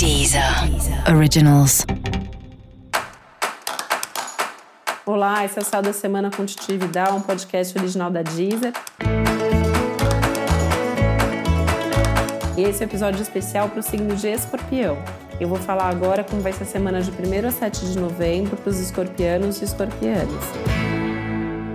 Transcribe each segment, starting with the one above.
Deezer Originals. Olá, esse é o Céu da Semana com Titi Vidal, um podcast original da Deezer. E esse é um episódio especial para o signo de Escorpião. Eu vou falar agora como vai ser a semana de 1 a 7 de novembro para os escorpianos e escorpianas.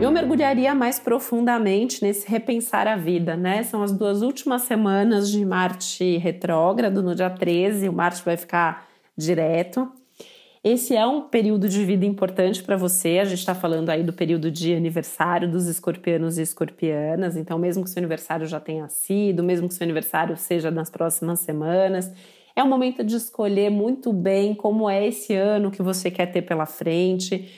Eu mergulharia mais profundamente nesse repensar a vida, né? São as duas últimas semanas de Marte retrógrado, no dia 13, o Marte vai ficar direto. Esse é um período de vida importante para você. A gente está falando aí do período de aniversário dos escorpianos e escorpianas. Então, mesmo que seu aniversário já tenha sido, mesmo que seu aniversário seja nas próximas semanas, é o momento de escolher muito bem como é esse ano que você quer ter pela frente,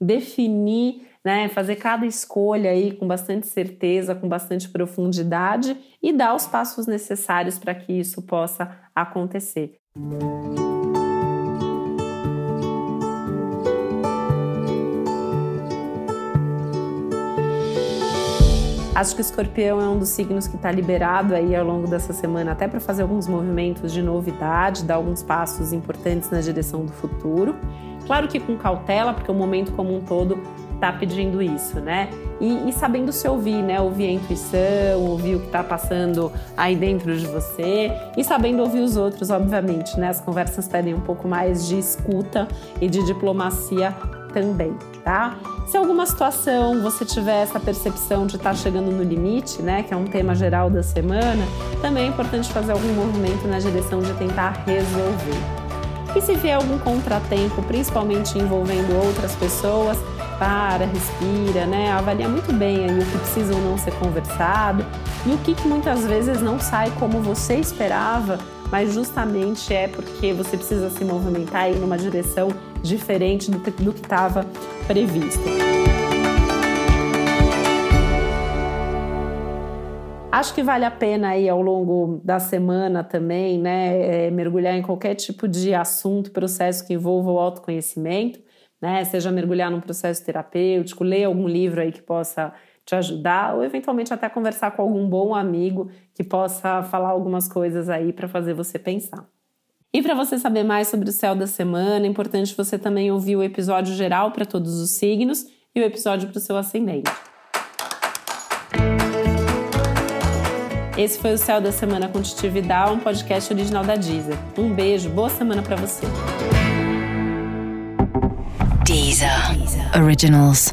definir né? Fazer cada escolha aí com bastante certeza, com bastante profundidade e dar os passos necessários para que isso possa acontecer. Acho que o escorpião é um dos signos que está liberado aí ao longo dessa semana, até para fazer alguns movimentos de novidade, dar alguns passos importantes na direção do futuro. Claro que com cautela, porque o momento como um todo está pedindo isso, né? E, e, sabendo se ouvir, né? Ouvir a intuição, ouvir o que está passando aí dentro de você e sabendo ouvir os outros, obviamente, né? As conversas pedem um pouco mais de escuta e de diplomacia também, tá? Se alguma situação você tiver essa percepção de estar tá chegando no limite, né, que é um tema geral da semana, também é importante fazer algum movimento na direção de tentar resolver. E se vier algum contratempo, principalmente envolvendo outras pessoas, para, respira, né? Avalia muito bem o que precisa ou não ser conversado e o que, que muitas vezes não sai como você esperava, mas justamente é porque você precisa se movimentar aí numa direção diferente do, do que estava previsto. Acho que vale a pena aí ao longo da semana também, né, é, mergulhar em qualquer tipo de assunto, processo que envolva o autoconhecimento né? Seja mergulhar num processo terapêutico, ler algum livro aí que possa te ajudar, ou eventualmente até conversar com algum bom amigo que possa falar algumas coisas aí para fazer você pensar. E para você saber mais sobre o céu da semana, é importante você também ouvir o episódio geral para todos os signos e o episódio para o seu ascendente. Esse foi o Céu da Semana com Titi Vidal, um podcast original da Deezer. Um beijo, boa semana para você. Deezer. Originals.